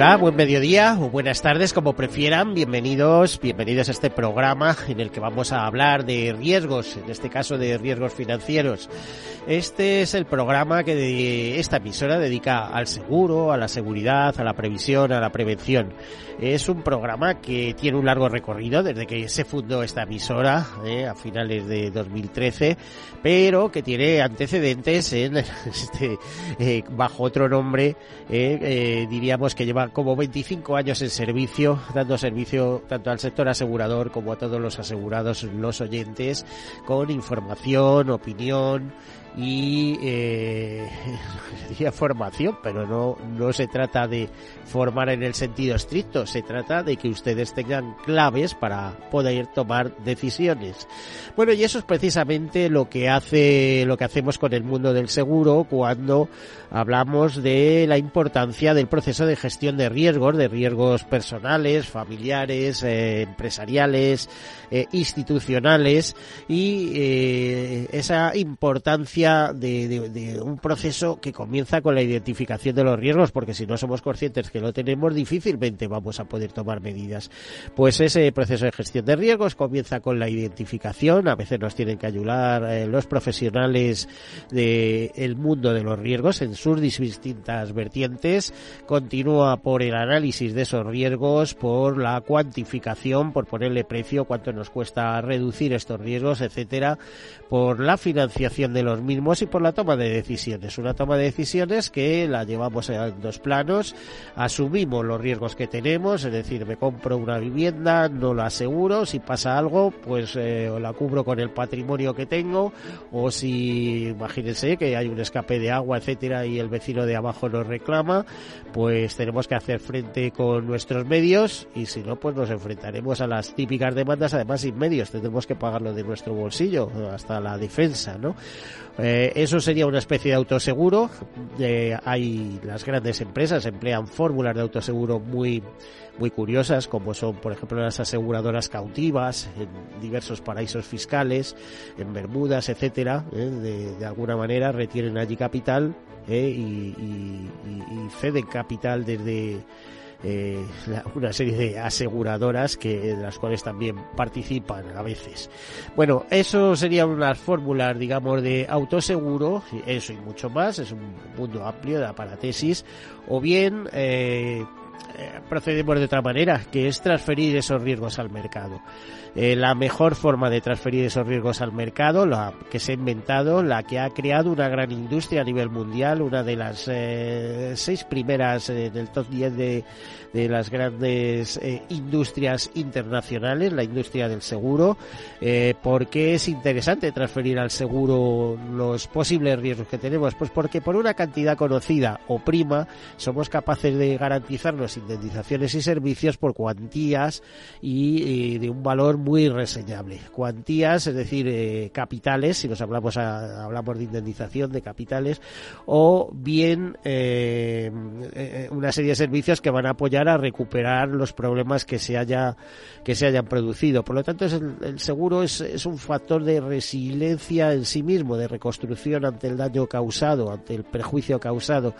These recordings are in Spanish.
Hola, buen mediodía o buenas tardes, como prefieran. Bienvenidos, bienvenidos a este programa en el que vamos a hablar de riesgos, en este caso de riesgos financieros. Este es el programa que de esta emisora dedica al seguro, a la seguridad, a la previsión, a la prevención. Es un programa que tiene un largo recorrido desde que se fundó esta emisora eh, a finales de 2013, pero que tiene antecedentes en este, eh, bajo otro nombre, eh, eh diríamos que lleva como 25 años en servicio, dando servicio tanto al sector asegurador como a todos los asegurados, los oyentes, con información, opinión y eh, formación, pero no, no se trata de formar en el sentido estricto, se trata de que ustedes tengan claves para poder tomar decisiones. Bueno, y eso es precisamente lo que hace, lo que hacemos con el mundo del seguro cuando hablamos de la importancia del proceso de gestión de riesgos, de riesgos personales, familiares, eh, empresariales, eh, institucionales y eh, esa importancia de, de, un proceso que comienza con la identificación de los riesgos, porque si no somos conscientes que lo tenemos, difícilmente vamos a poder tomar medidas. Pues ese proceso de gestión de riesgos comienza con la identificación, a veces nos tienen que ayudar los profesionales del mundo de los riesgos en sus distintas vertientes, continúa por el análisis de esos riesgos, por la cuantificación, por ponerle precio, cuánto nos cuesta reducir estos riesgos, etcétera, por la financiación de los mismos y por la toma de decisiones. Una toma de decisiones que la llevamos en dos planos, asumimos los riesgos que tenemos, es decir, me compro una vivienda, no la aseguro, si pasa algo, pues eh, la cubro con el patrimonio que tengo, o si imagínense que hay un escape de agua, etcétera, y el vecino de abajo nos reclama, pues tenemos que hacer frente con nuestros medios y si no, pues nos enfrentaremos a las típicas demandas, además sin medios, tendremos que pagarlo de nuestro bolsillo hasta la defensa, ¿no? Eh, eso sería una especie de autoseguro. Eh, hay las grandes empresas emplean fórmulas de autoseguro muy muy curiosas, como son, por ejemplo, las aseguradoras cautivas en diversos paraísos fiscales, en Bermudas, etcétera. Eh, de, alguna manera retienen allí capital y, y, ceden capital desde eh, una serie de aseguradoras que de las cuales también participan a veces. Bueno, eso serían unas fórmulas, digamos, de autoseguro, eso y mucho más, es un mundo amplio de aparatesis, o bien eh, eh, procedemos de otra manera, que es transferir esos riesgos al mercado. Eh, la mejor forma de transferir esos riesgos al mercado, la que se ha inventado, la que ha creado una gran industria a nivel mundial, una de las eh, seis primeras del top 10 de, de las grandes eh, industrias internacionales, la industria del seguro, eh, porque es interesante transferir al seguro los posibles riesgos que tenemos, pues porque por una cantidad conocida o prima somos capaces de garantizarnos indemnizaciones y servicios por cuantías y, de un valor muy reseñable. Cuantías, es decir, eh, capitales, si nos hablamos a, hablamos de indemnización de capitales, o bien eh, eh, una serie de servicios que van a apoyar a recuperar los problemas que se haya que se hayan producido. Por lo tanto, es el, seguro es, es, un factor de resiliencia en sí mismo, de reconstrucción ante el daño causado, ante el perjuicio causado.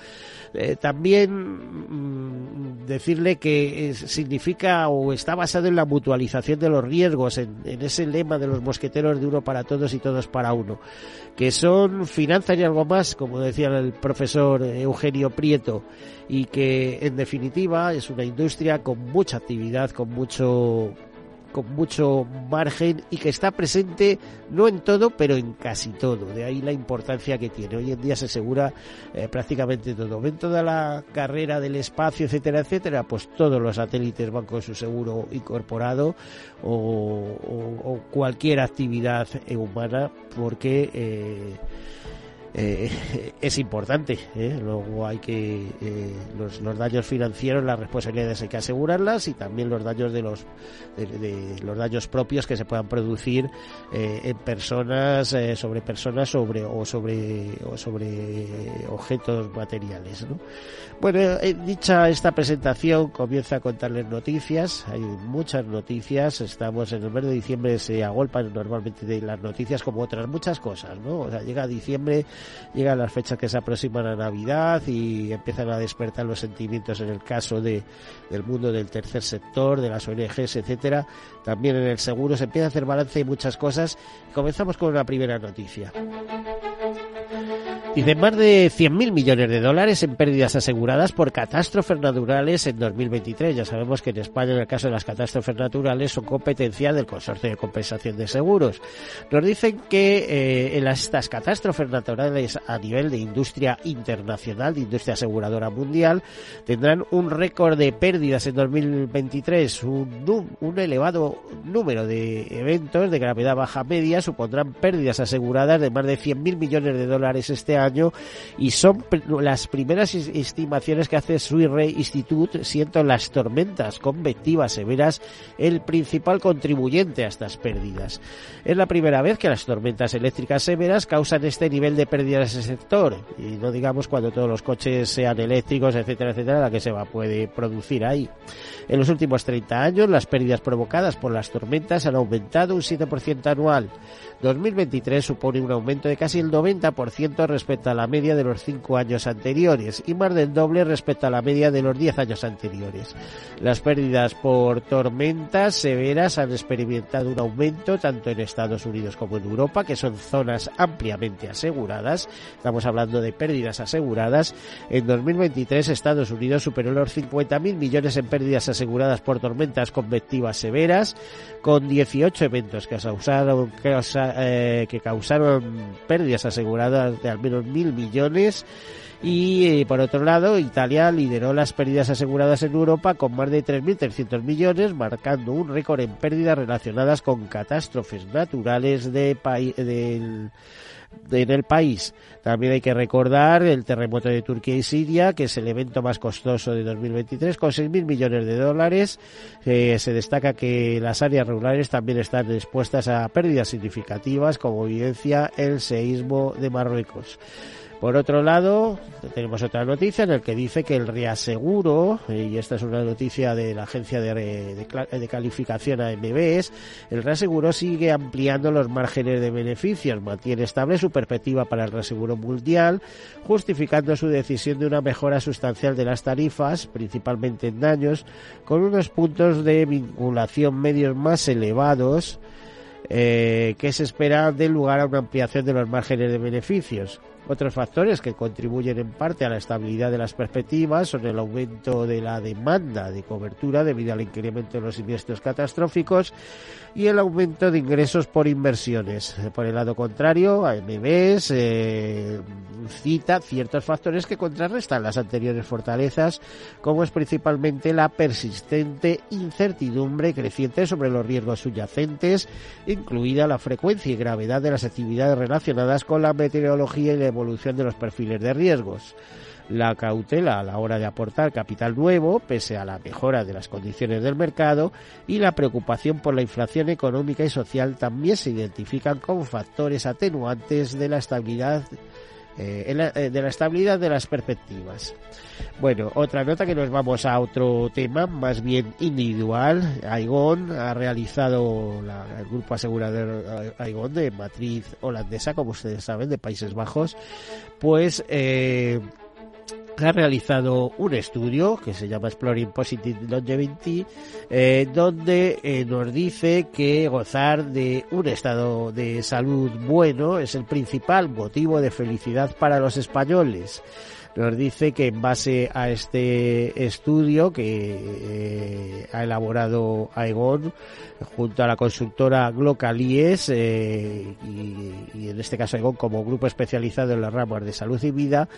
Eh, también mm, decirle que significa o está basado en la mutualización de los riesgos, en, ese lema de los mosqueteros de uno para todos y todos para uno, que son finanzas y algo más, como decía el profesor Eugenio Prieto, y que en definitiva es una industria con mucha actividad, con mucho con mucho margen y que está presente no en todo, pero en casi todo. De ahí la importancia que tiene. Hoy en día se asegura eh, prácticamente todo. Ven toda la carrera del espacio, etcétera, etcétera, pues todos los satélites van con su seguro incorporado o, cualquier actividad humana porque eh, eh, es importante. ¿eh? Luego hay que eh, los, daños financieros, las responsabilidades hay que asegurarlas y también los daños de los de, los daños propios que se puedan producir en personas, sobre personas, sobre o sobre o sobre objetos materiales. Bueno, dicha esta presentación comienza a contarles noticias. Hay muchas noticias. Estamos en el mes de diciembre se agolpan normalmente de las noticias como otras muchas cosas, ¿no? O sea, llega diciembre llegan las fechas que se aproximan a Navidad y empiezan a despertar los sentimientos en el caso de, del mundo del tercer sector, de las ONGs, etcétera. También en el seguro se empieza a hacer balance de muchas cosas. Comenzamos con una primera noticia. Dice más de 100.000 millones de dólares en pérdidas aseguradas por catástrofes naturales en 2023. Ya sabemos que en España, en el caso de las catástrofes naturales, son competencia del Consorcio de Compensación de Seguros. Nos dicen que eh, en estas catástrofes naturales a nivel de industria internacional, de industria aseguradora mundial, tendrán un récord de pérdidas en 2023. Un, un elevado número de eventos de gravedad baja media supondrán pérdidas aseguradas de más de 100.000 millones de dólares este año año y son las primeras estimaciones que hace Surrey Institute, siendo las tormentas convectivas severas el principal contribuyente a estas pérdidas. Es la primera vez que las tormentas eléctricas severas causan este nivel de pérdidas en ese sector y no digamos cuando todos los coches sean eléctricos, etcétera, etcétera, la que se va puede producir ahí. En los últimos 30 años las pérdidas provocadas por las tormentas han aumentado un 7% anual. 2023 supone un aumento de casi el 90% respecto a la media de los cinco años anteriores y más del doble respecto a la media de los 10 años anteriores. Las pérdidas por tormentas severas han experimentado un aumento tanto en Estados Unidos como en Europa, que son zonas ampliamente aseguradas. Estamos hablando de pérdidas aseguradas. En 2023 Estados Unidos superó los 50.000 millones en pérdidas aseguradas por tormentas convectivas severas, con 18 eventos que causaron, eh, que causaron pérdidas aseguradas de al menos mil millones. Y eh, por otro lado, Italia lideró las pérdidas aseguradas en Europa con más de 3.300 millones, marcando un récord en pérdidas relacionadas con catástrofes naturales de del en el país. También hay que recordar el terremoto de Turquía y Siria, que es el evento más costoso de 2023, con 6.000 millones de dólares. Eh, se destaca que las áreas rurales también están expuestas a pérdidas significativas, como evidencia el seísmo de Marruecos. Por otro lado, tenemos otra noticia en el que dice que el reaseguro, y esta es una noticia de la agencia de, calificación AMBS, el reaseguro sigue ampliando los márgenes de beneficios, mantiene estable su perspectiva para el reaseguro mundial, justificando su decisión de una mejora sustancial de las tarifas, principalmente en daños, con unos puntos de vinculación medios más elevados, eh, que se espera de lugar a una ampliación de los márgenes de beneficios. Otros factores que contribuyen en parte a la estabilidad de las perspectivas son el aumento de la demanda de cobertura debido al incremento de los siniestros catastróficos y el aumento de ingresos por inversiones. Por el lado contrario, AMBs eh, cita ciertos factores que contrarrestan las anteriores fortalezas, como es principalmente la persistente incertidumbre creciente sobre los riesgos subyacentes, incluida la frecuencia y gravedad de las actividades relacionadas con la meteorología y la evolución de los perfiles de riesgos. La cautela a la hora de aportar capital nuevo, pese a la mejora de las condiciones del mercado, y la preocupación por la inflación económica y social también se identifican como factores atenuantes de la estabilidad eh, eh, de la estabilidad de las perspectivas. Bueno, otra nota que nos vamos a otro tema más bien individual. Aigón ha realizado el grupo asegurador Aigón de matriz holandesa, como ustedes saben, de Países Bajos, pues eh, ha realizado un estudio que se llama Exploring Positive Longevity, eh, donde eh, nos dice que gozar de un estado de salud bueno es el principal motivo de felicidad para los españoles nos dice que en base a este estudio que eh, ha elaborado Aegon junto a la consultora Glocalies eh, y, en este caso Aegon como grupo especializado en las ramas de salud y vida,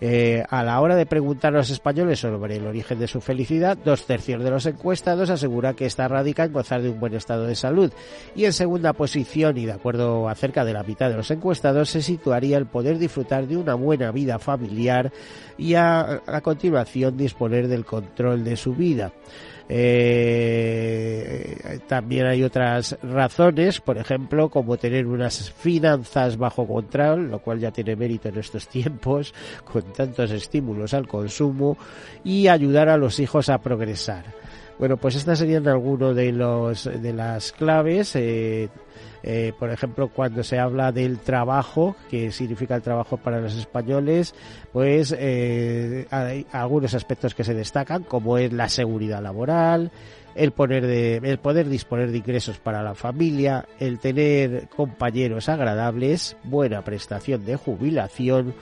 eh, a la hora de preguntar a los españoles sobre el origen de su felicidad, dos tercios de los encuestados asegura que está radica en gozar de un buen estado de salud. Y en segunda posición y de acuerdo a cerca de la mitad de los encuestados se situaría el poder disfrutar de una buena vida familiar y a, continuación disponer del control de su vida. Eh, también hay otras razones, por ejemplo, como tener unas finanzas bajo control, lo cual ya tiene mérito en estos tiempos, con tantos estímulos al consumo, y ayudar a los hijos a progresar. Bueno, pues estas serían algunas de los de las claves. Eh, eh, por ejemplo, cuando se habla del trabajo, que significa el trabajo para los españoles, pues eh, hay algunos aspectos que se destacan, como es la seguridad laboral, el, poner de, el poder disponer de ingresos para la familia, el tener compañeros agradables, buena prestación de jubilación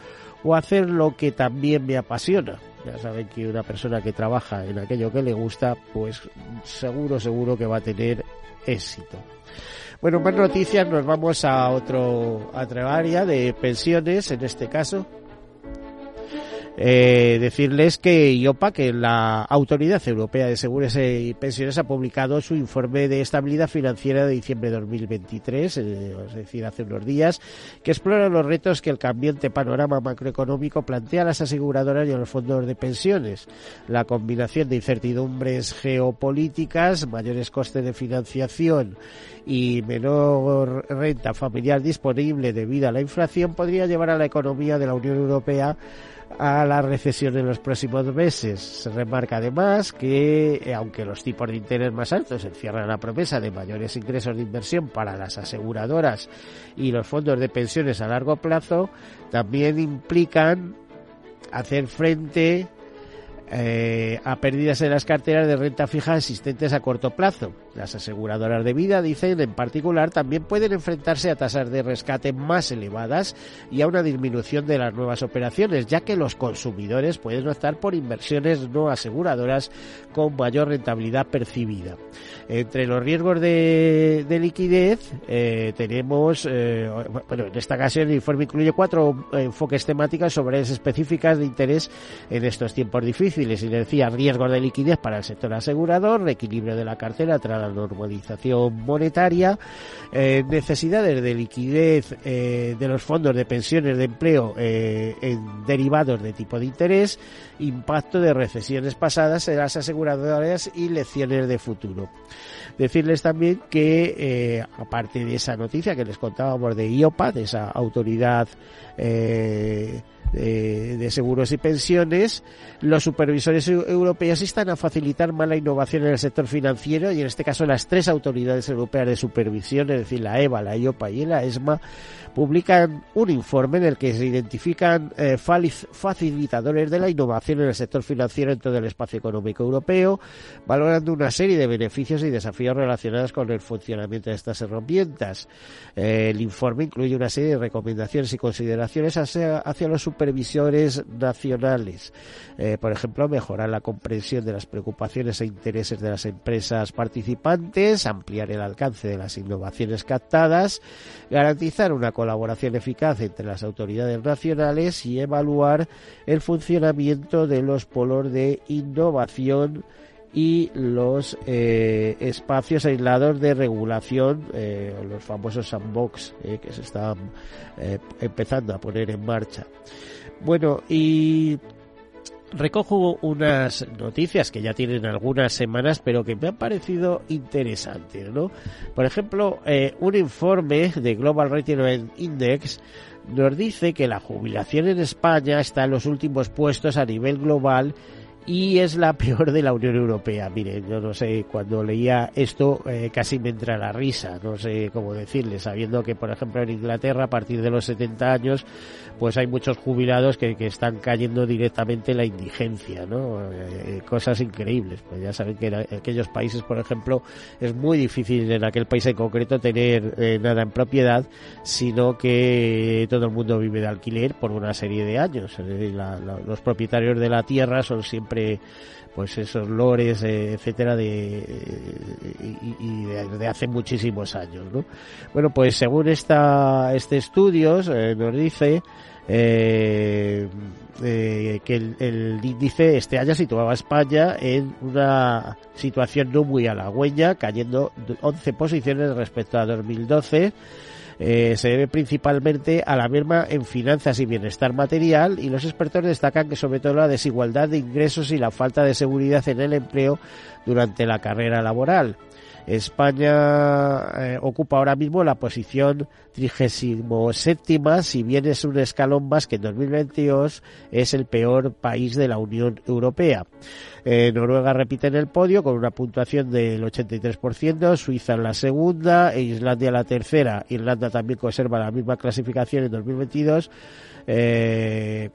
o hacer lo que también me apasiona. Ya saben que una persona que trabaja en aquello que le gusta, pues seguro, seguro que va a tener éxito. Bueno, más noticias, nos vamos a otro, a otra área de pensiones, en este caso. Eh, decirles que IOPA, que la Autoridad Europea de Seguros y Pensiones, ha publicado su informe de estabilidad financiera de diciembre de 2023, eh, es decir, hace unos días, que explora los retos que el cambiante panorama macroeconómico plantea a las aseguradoras y a los fondos de pensiones. La combinación de incertidumbres geopolíticas, mayores costes de financiación y menor renta familiar disponible debido a la inflación podría llevar a la economía de la Unión Europea a la recesión en los próximos meses. Se remarca además que, eh, aunque los tipos de interés más altos encierran la promesa de mayores ingresos de inversión para las aseguradoras y los fondos de pensiones a largo plazo, también implican hacer frente eh, a pérdidas en las carteras de renta fija existentes a corto plazo. Las aseguradoras de vida, dicen en particular, también pueden enfrentarse a tasas de rescate más elevadas y a una disminución de las nuevas operaciones, ya que los consumidores pueden optar por inversiones no aseguradoras con mayor rentabilidad percibida. Entre los riesgos de, liquidez eh, tenemos, eh, bueno, en esta ocasión el informe incluye cuatro enfoques temáticos sobre áreas específicas de interés en estos tiempos difíciles y les decía riesgos de liquidez para el sector asegurador, reequilibrio de la cartera tras la normalización monetaria, eh, necesidades de liquidez eh, de los fondos de pensiones de empleo eh, en derivados de tipo de interés, impacto de recesiones pasadas en las aseguradoras y lecciones de futuro. Decirles también que, aparte de esa noticia que les contábamos de IOPA, de esa autoridad de, seguros y pensiones, los supervisores europeos están a facilitar más la innovación en el sector financiero y en este caso las tres autoridades europeas de supervisión, es decir, la EVA, la IOPA y la ESMA, publican un informe en el que se identifican eh, facilitadores de la innovación en el sector financiero en todo el espacio económico europeo, valorando una serie de beneficios y desafíos relacionados con el funcionamiento de estas herramientas. Eh, el informe incluye una serie de recomendaciones y consideraciones hacia, hacia los supervisores nacionales. Eh, por ejemplo, mejorar la comprensión de las preocupaciones e intereses de las empresas participantes, ampliar el alcance de las innovaciones captadas, garantizar una colaboración eficaz entre las autoridades nacionales y evaluar el funcionamiento de los polos de innovación y los eh, espacios aislados de regulación, eh, los famosos sandbox que se están empezando a poner en marcha. Bueno, y recojo unas noticias que ya tienen algunas semanas, pero que me han parecido interesantes, ¿no? Por ejemplo, eh, un informe de Global Retirement Index nos dice que la jubilación en España está en los últimos puestos a nivel global y es la peor de la Unión Europea. Mire, yo no sé, cuando leía esto eh, casi me entra la risa, no sé cómo decirle, sabiendo que, por ejemplo, en Inglaterra, a partir de los 70 años, pues hay muchos jubilados que, que están cayendo directamente en la indigencia, ¿no? Eh, cosas increíbles. Pues ya saben que en aquellos países, por ejemplo, es muy difícil en aquel país en concreto tener eh, nada en propiedad, sino que todo el mundo vive de alquiler por una serie de años. los propietarios de la tierra son siempre pues esos lores, eh, etcétera, de, y, de, hace muchísimos años, ¿no? Bueno, pues según esta, este estudio eh, nos dice eh, que el, el, índice este año situaba a España en una situación no muy halagüeña, cayendo 11 posiciones respecto a 2012 eh, se debe principalmente a la merma en finanzas y bienestar material y los expertos destacan que sobre todo la desigualdad de ingresos y la falta de seguridad en el empleo durante la carrera laboral. España eh, ocupa ahora mismo la posición 37, si bien es un escalón más que en 2022 es el peor país de la Unión Europea. Eh, Noruega repite en el podio con una puntuación del 83%, Suiza en la segunda e Islandia la tercera. Irlanda también conserva la misma clasificación en 2022 eh,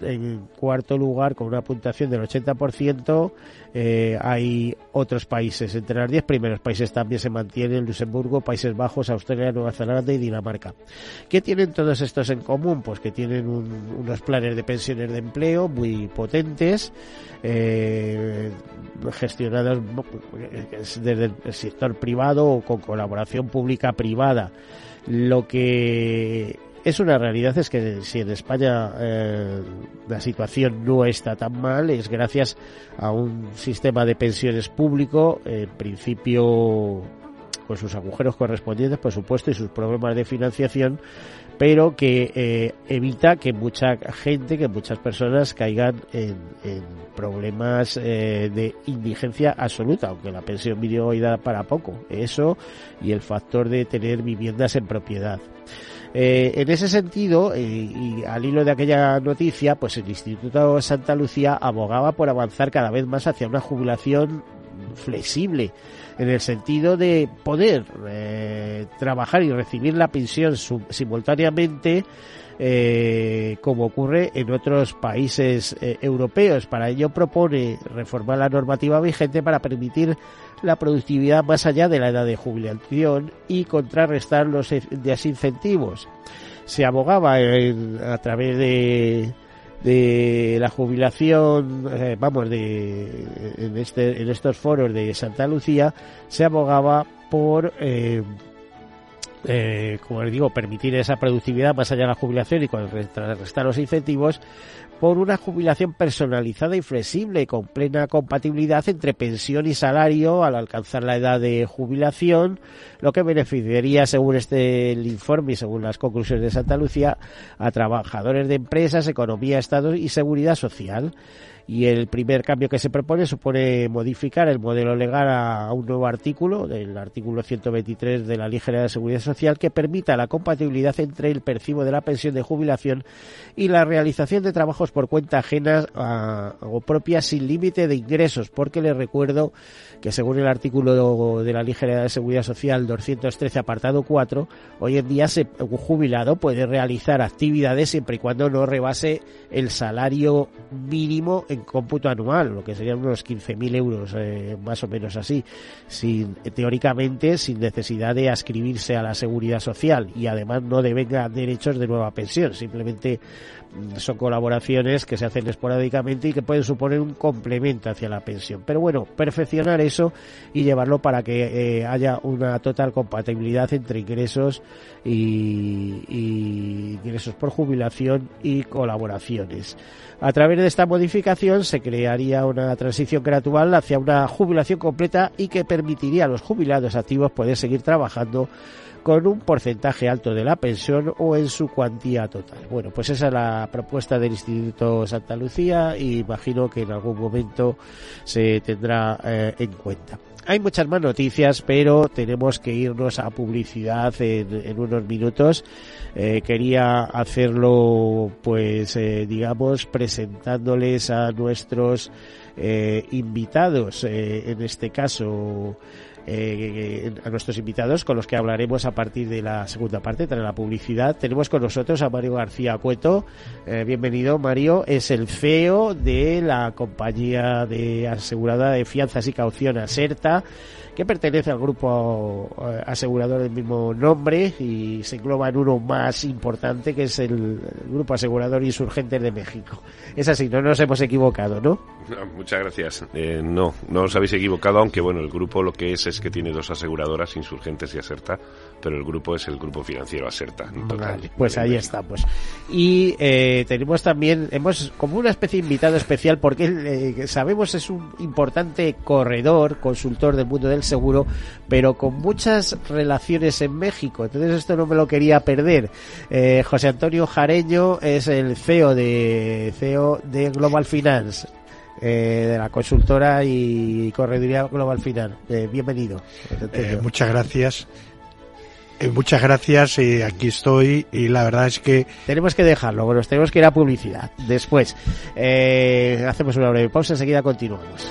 en cuarto lugar, con una puntuación del 80%, eh, hay otros países. Entre los 10 primeros países también se mantienen Luxemburgo, Países Bajos, Australia, Nueva Zelanda y Dinamarca. ¿Qué tienen todos estos en común? Pues que tienen unos planes de pensiones de empleo muy potentes, eh, gestionados desde el sector privado o con colaboración pública-privada. Lo que es una realidad es que si en España eh, la situación no está tan mal es gracias a un sistema de pensiones público en principio con sus agujeros correspondientes por supuesto y sus problemas de financiación pero que eh, evita que mucha gente, que muchas personas caigan en, problemas eh, de indigencia absoluta, aunque la pensión mínima hoy da para poco. Eso y el factor de tener viviendas en propiedad. Eh, en ese sentido, eh, y al hilo de aquella noticia, pues el Instituto Santa Lucía abogaba por avanzar cada vez más hacia una jubilación flexible, en el sentido de poder eh, trabajar y recibir la pensión simultáneamente eh, como ocurre en otros países eh, europeos. Para ello propone reformar la normativa vigente para permitir la productividad más allá de la edad de jubilación y contrarrestar los desincentivos. Se abogaba a través de, de la jubilación, eh, vamos, de, en, este, en estos foros de Santa Lucía, se abogaba por eh, eh, como les digo, permitir esa productividad más allá de la jubilación y contrarrestar los incentivos por una jubilación personalizada y flexible con plena compatibilidad entre pensión y salario al alcanzar la edad de jubilación, lo que beneficiaría, según este informe y según las conclusiones de Santa Lucía, a trabajadores de empresas, economía, Estado y seguridad social y el primer cambio que se propone supone modificar el modelo legal a, un nuevo artículo, del artículo 123 de la Ley General de Seguridad Social, que permita la compatibilidad entre el percibo de la pensión de jubilación y la realización de trabajos por cuenta ajena o propia sin límite de ingresos, porque les recuerdo que según el artículo de la Ley General de Seguridad Social 213 apartado 4, hoy en día se, un jubilado puede realizar actividades siempre y cuando no rebase el salario mínimo en cómputo anual, lo que serían unos 15.000 euros, eh, más o menos así, sin, teóricamente sin necesidad de ascribirse a la seguridad social y además no devenga derechos de nueva pensión, simplemente mm, son colaboraciones que se hacen esporádicamente y que pueden suponer un complemento hacia la pensión. Pero bueno, perfeccionar eso y llevarlo para que eh, haya una total compatibilidad entre ingresos y ingresos por jubilación y colaboraciones. A través de esta modificación se crearía una transición gradual hacia una jubilación completa y que permitiría a los jubilados activos poder seguir trabajando con un porcentaje alto de la pensión o en su cuantía total. Bueno, pues esa es la propuesta del Instituto Santa Lucía y imagino que en algún momento se tendrá eh, en cuenta. Hay muchas más noticias, pero tenemos que irnos a publicidad en, unos minutos. Eh, quería hacerlo, pues, eh, digamos, presentándoles a nuestros eh, invitados, en este caso, eh, a nuestros invitados con los que hablaremos a partir de la segunda parte, tras la publicidad. Tenemos con nosotros a Mario García Cueto. Eh, bienvenido, Mario. Es el CEO de la compañía de asegurada de fianzas y caución Aserta que pertenece al grupo eh, asegurador del mismo nombre y se engloba en uno más importante que es el, Grupo Asegurador Insurgentes de México. Es así, no nos hemos equivocado, ¿no? muchas gracias. Eh, no, no os habéis equivocado, aunque bueno, el grupo lo que es es que tiene dos aseguradoras, Insurgentes y Aserta, pero el grupo es el grupo financiero Aserta. pues ahí estamos. Y eh, tenemos también, hemos como una especie de invitado especial porque eh, sabemos es un importante corredor, consultor del mundo del seguro, pero con muchas relaciones en México. Entonces esto no me lo quería perder. Eh, José Antonio Jareño es el CEO de CEO de Global Finance. Eh, de la consultora y correduría Global Finance. Eh, bienvenido. muchas gracias. Muchas gracias y aquí estoy y la verdad es que tenemos que dejarlo, nos tenemos que ir a publicidad. Después hacemos una breve pausa, enseguida continuamos.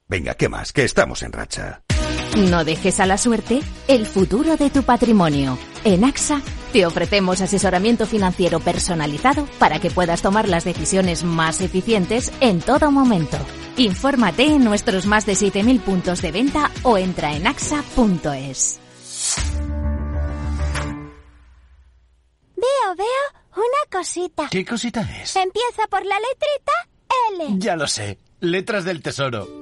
Venga, ¿qué más? Que estamos en racha. No dejes a la suerte el futuro de tu patrimonio. En AXA te ofrecemos asesoramiento financiero personalizado para que puedas tomar las decisiones más eficientes en todo momento. Infórmate en nuestros más de 7.000 puntos de venta o entra en axa.es. Veo, veo una cosita. ¿Qué cosita es? Empieza por la letrita L. Ya lo sé. Letras del Tesoro.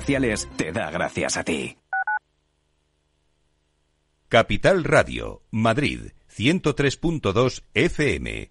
te da gracias a ti. Capital Radio, Madrid, 103.2 FM.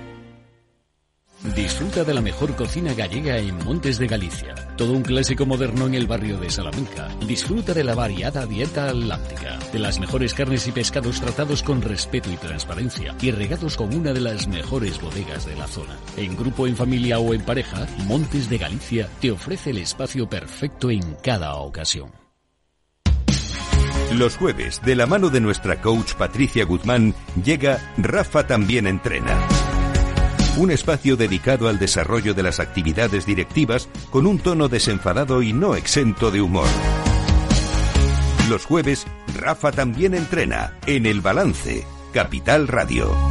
Disfruta de la mejor cocina gallega en Montes de Galicia. Todo un clásico moderno en el barrio de Salamanca. Disfruta de la variada dieta atlántica, de las mejores carnes y pescados tratados con respeto y transparencia y regados con una de las mejores bodegas de la zona. En grupo, en familia o en pareja, Montes de Galicia te ofrece el espacio perfecto en cada ocasión. Los jueves, de la mano de nuestra coach Patricia Guzmán, llega Rafa también entrena un espacio dedicado al desarrollo de las actividades directivas con un tono desenfadado y no exento de humor. Los jueves, Rafa también entrena en El Balance, Capital Radio.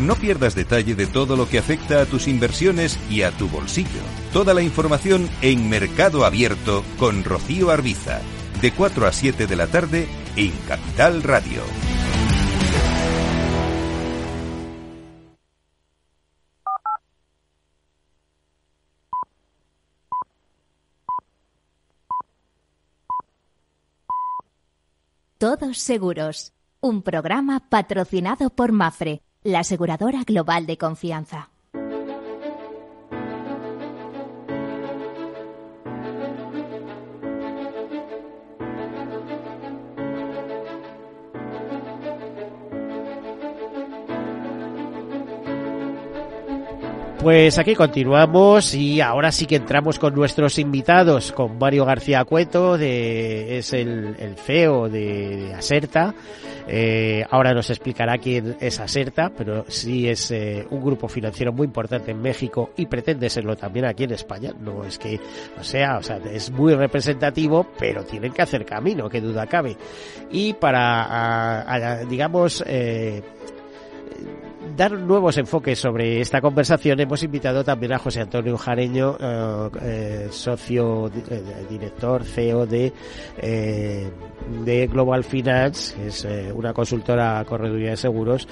No pierdas detalle de todo lo que afecta a tus inversiones y a tu bolsillo. Toda la información en Mercado Abierto con Rocío Arbiza, de 4 a 7 de la tarde en Capital Radio. Todos Seguros, un programa patrocinado por Mafre, la aseguradora global de confianza. Pues aquí continuamos y ahora sí que entramos con nuestros invitados, con Mario García Cueto, de, es el, el CEO de, de Aserta. Eh, ahora nos explicará quién es Aserta, pero sí es eh, un grupo financiero muy importante en México y pretende serlo también aquí en España. No es que, o sea, o sea, es muy representativo, pero tienen que hacer camino, que duda cabe. Y para, digamos, eh, dar nuevos enfoques sobre esta conversación hemos invitado también a José Antonio Jareño, eh, eh, socio, eh, director, CEO de, eh, de Global Finance, que es una consultora correduría de seguros.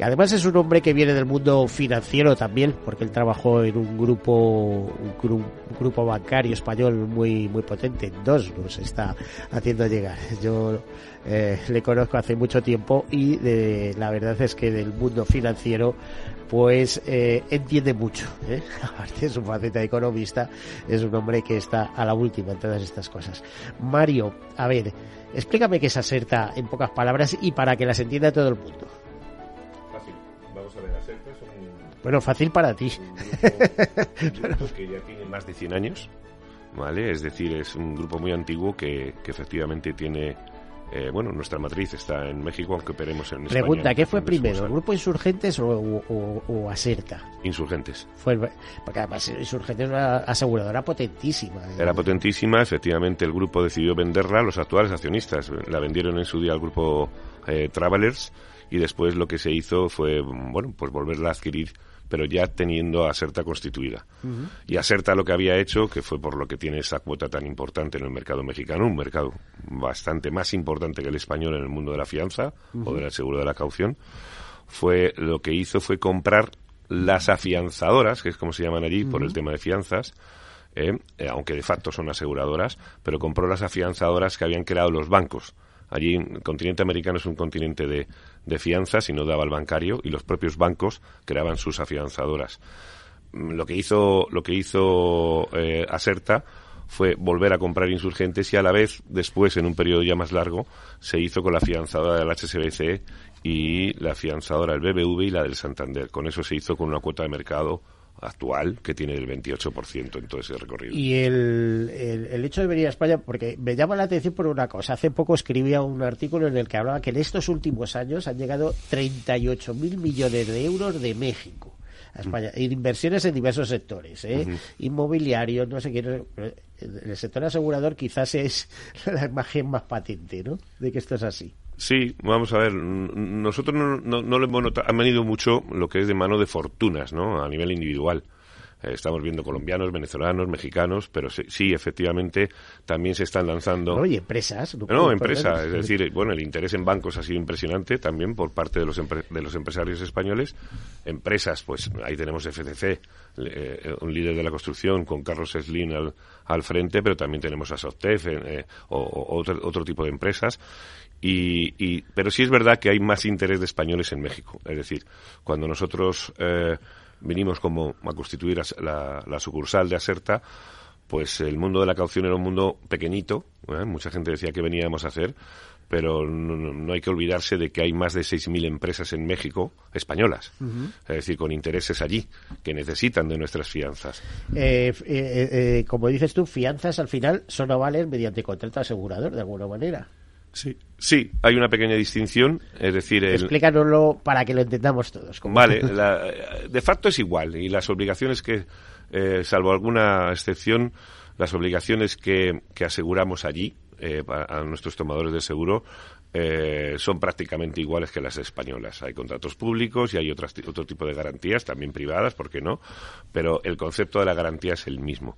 Además es un hombre que viene del mundo financiero también, porque él trabajó en un grupo, un, gru- un grupo bancario español muy, muy potente, dos nos está haciendo llegar. Yo eh, le conozco hace mucho tiempo y de, la verdad es que del mundo financiero pues eh, entiende mucho. ¿eh? Aparte de su faceta de economista, es un hombre que está a la última en todas estas cosas. Mario, a ver, explícame qué es Aserta en pocas palabras y para que las entienda todo el mundo. Bueno, fácil para ti. que ya tiene más de 100 años, ¿vale? Es decir, es un grupo muy antiguo que, que efectivamente tiene... eh, bueno, nuestra matriz está en México, aunque operemos en España. Pregunta, ¿qué fue primero, el grupo Insurgentes o, o-? Insurgentes. Fue porque además Insurgentes es una aseguradora potentísima. ¿eh? Era potentísima, efectivamente el grupo decidió venderla a los actuales accionistas. La vendieron en su día al grupo eh, Travelers y después lo que se hizo fue, bueno, pues volverla a adquirir, pero ya teniendo a Aserta constituida. Y Aserta lo que había hecho, que fue por lo que tiene esa cuota tan importante en el mercado mexicano, un mercado bastante más importante que el español en el mundo de la fianza o del seguro de la caución, fue lo que hizo fue comprar las afianzadoras, que es como se llaman allí por el tema de fianzas, eh, eh, aunque de facto son aseguradoras, pero compró las afianzadoras que habían creado los bancos. Allí el continente americano es un continente de, de fianzas y no daba al bancario y los propios bancos creaban sus afianzadoras. Mm, Lo que hizo, lo que hizo eh, Aserta fue volver a comprar insurgentes y a la vez, después, en un periodo ya más largo, se hizo con la afianzadora del HSBC y la afianzadora del BBV y la del Santander. Con eso se hizo con una cuota de mercado actual que tiene el 28% en todo ese recorrido. Y el, el, el hecho de venir a España, porque me llama la atención por una cosa. Hace poco escribía un artículo en el que hablaba que en estos últimos años han llegado 38 mil millones de euros de México a España, en inversiones en diversos sectores, ¿eh? Inmobiliarios, no sé qué. no- El sector asegurador quizás es la imagen más patente, ¿no? De que esto es así. Sí, vamos a ver, nosotros no, no, no lo hemos notado, han venido mucho lo que es de mano de fortunas, ¿no? A nivel individual. Eh, estamos viendo colombianos, venezolanos, mexicanos, pero sí, sí, efectivamente, también se están lanzando... ¿No? Y empresas. No, puedo empresa, perder. es decir, bueno, el interés en bancos ha sido impresionante también por parte de los, de los empresarios españoles. Empresas, pues ahí tenemos FCC, eh, un líder de la construcción con Carlos Slim al, al frente, pero también tenemos a Softef eh, o, o otro, otro tipo de empresas. Y, y- pero sí es verdad que hay más interés de españoles en México. Es decir, cuando nosotros eh, vinimos como a constituir la, la sucursal de Aserta, pues el mundo de la caución era un mundo pequeñito. ¿eh? Mucha gente decía que veníamos a hacer, pero no, no- hay que olvidarse de que hay más de 6.000 empresas en México españolas. Es decir, con intereses allí, que necesitan de nuestras fianzas. Eh, eh, eh, como dices tú, fianzas al final son avales mediante contrato asegurador, de alguna manera. Sí. Sí, hay una pequeña distinción, es decir, el, Explícanoslo para que lo entendamos todos. Vale, la- de facto es igual y las obligaciones que, eh, salvo alguna excepción, las obligaciones que, que aseguramos allí eh, a nuestros tomadores de seguro eh, son prácticamente iguales que las españolas. Hay contratos públicos y hay otras, otro tipo de garantías, también privadas, ¿por qué no? Pero el concepto de la garantía es el mismo.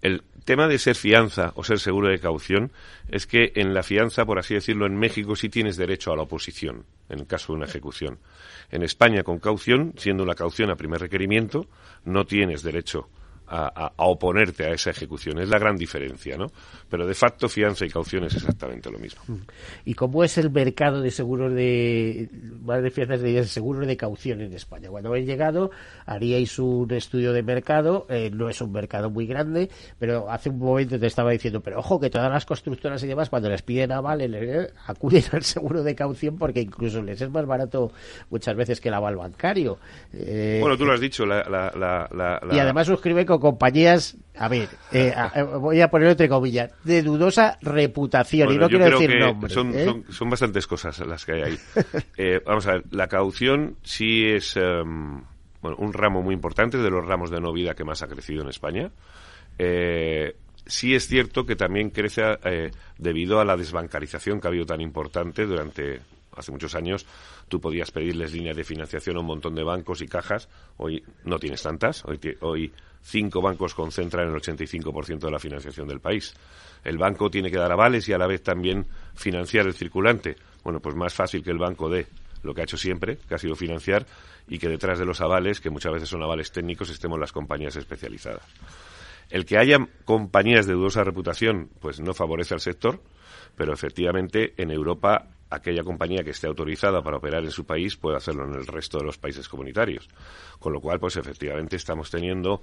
El tema de ser fianza o ser seguro de caución es que en la fianza, por así decirlo, en México sí tienes derecho a la oposición, en el caso de una ejecución. En España, con caución, siendo una caución a primer requerimiento, no tienes derecho a, oponerte a esa ejecución. Es la gran diferencia, ¿no? Pero de facto fianza y caución es exactamente lo mismo. ¿Y cómo es el mercado de seguros de, de fianzas de seguros de caución en España? Cuando habéis llegado, haríais un estudio de mercado, eh, no es un mercado muy grande, pero hace un momento te estaba diciendo, pero ojo que todas las constructoras y demás, cuando les piden aval, eh, acuden al seguro de caución porque incluso les es más barato muchas veces que el aval bancario. Eh, bueno, tú lo has dicho, la, y además suscribe con compañías, a ver, eh, eh, voy a poner entre comillas, de dudosa reputación, y no quiero decir nombres. ¿eh? Son, bastantes cosas las que hay ahí. vamos a ver, la caución sí es em, un ramo muy importante de los ramos de no vida que más ha crecido en España. sí es cierto que también crece debido a la desbancarización que ha habido tan importante durante hace muchos años tú podías pedirles líneas de financiación a un montón de bancos y cajas. Hoy no tienes tantas. Hoy, cinco bancos concentran el 85% de la financiación del país. El banco tiene que dar avales y a la vez también financiar el circulante. Bueno, pues más fácil que el banco dé lo que ha hecho siempre, que ha sido financiar, y que detrás de los avales, que muchas veces son avales técnicos, estemos las compañías especializadas. El que haya compañías de dudosa reputación, pues no favorece al sector, pero efectivamente en Europa aquella compañía que esté autorizada para operar en su país puede hacerlo en el resto de los países comunitarios. Con lo cual, pues efectivamente estamos teniendo,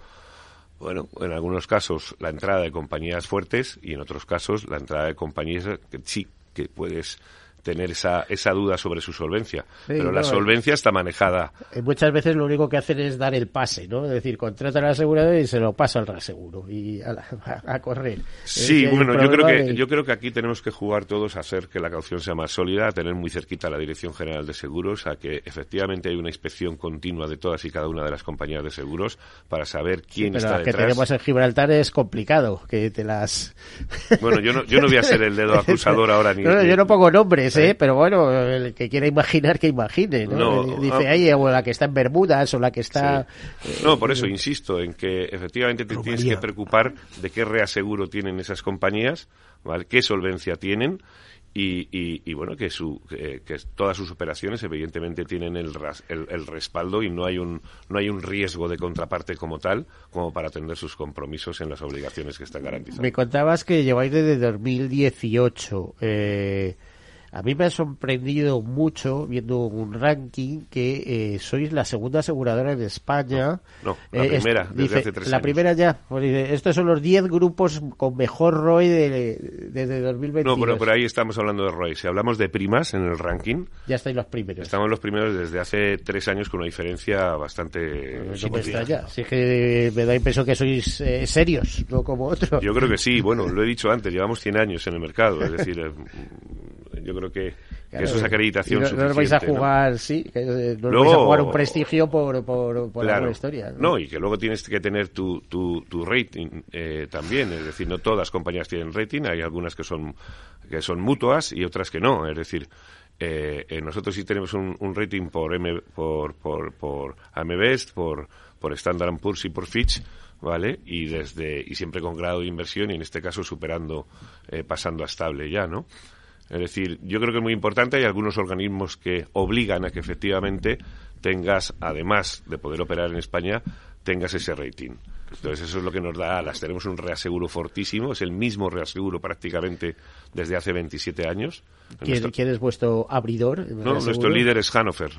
bueno, en algunos casos la entrada de compañías fuertes y en otros casos la entrada de compañías que sí, que puedes tener esa, esa duda sobre su solvencia. Pero la solvencia está manejada. Eh, muchas veces lo único que hacen es dar el pase, ¿no? Es decir, contrata al asegurador y se lo pasa al reaseguro y a, correr. Sí, bueno, yo creo, que, yo creo que aquí tenemos que jugar todos a hacer que la caución sea más sólida, a tener muy cerquita la Dirección General de Seguros, a que efectivamente hay una inspección continua de todas y cada una de las compañías de seguros para saber quién está detrás. que tenemos en Gibraltar es complicado, que te las... Bueno, yo no, yo no voy a ser el dedo acusador ahora ni... yo no pongo nombres, ¿eh? Pero bueno, el que quiera imaginar, que imagine, ¿no? Dice, ah, ahí, o la que está en Bermudas, o la que está... Eh, no, por eso insisto en que efectivamente te tienes que preocupar de qué reaseguro tienen esas compañías, ¿vale? qué solvencia tienen, y, y, bueno que su que todas sus operaciones evidentemente tienen el, el, respaldo y no hay un no hay un riesgo de contraparte como tal como para atender sus compromisos en las obligaciones que están garantizadas. Me contabas que lleváis desde 2018 eh, a mí me ha sorprendido mucho viendo un ranking que eh, sois la segunda aseguradora en España. No, la eh, primera, desde hace tres La primera ya. Pues estos son los 10 grupos con mejor ROI de, desde 2022. No, pero por ahí estamos hablando de ROI. Si hablamos de primas en el ranking... Ya estáis los primeros. Estamos los primeros desde hace tres años con una diferencia bastante... No extraña. Si es que me da impresión que sois eh, serios, no como otros. Yo creo que sí. Bueno, lo he dicho antes, llevamos 100 años en el mercado. Es decir, yo creo que, eso es acreditación no, no vais a jugar, sí, no vais a jugar un prestigio por, por, por la historia. ¿no? y que luego tienes que tener tu, tu, tu rating eh, también, es decir, no todas las compañías tienen rating, hay algunas que son, que son mutuas y otras que no, es decir, eh, eh, nosotros sí tenemos un, un rating por, M, por, por, por AMBEST, por, por Standard Poor's y por Fitch, ¿vale? Y desde y siempre con grado de inversión y en este caso superando, pasando a estable ya, ¿no? Es decir, yo creo que es muy importante. Hay algunos organismos que obligan a que efectivamente tengas, además de poder operar en España, tengas ese rating. Entonces eso es lo que nos da alas. Tenemos un reaseguro fortísimo, es el mismo reaseguro prácticamente desde hace 27 años. ¿Quién, es vuestro abridor? No, nuestro líder es Hannover.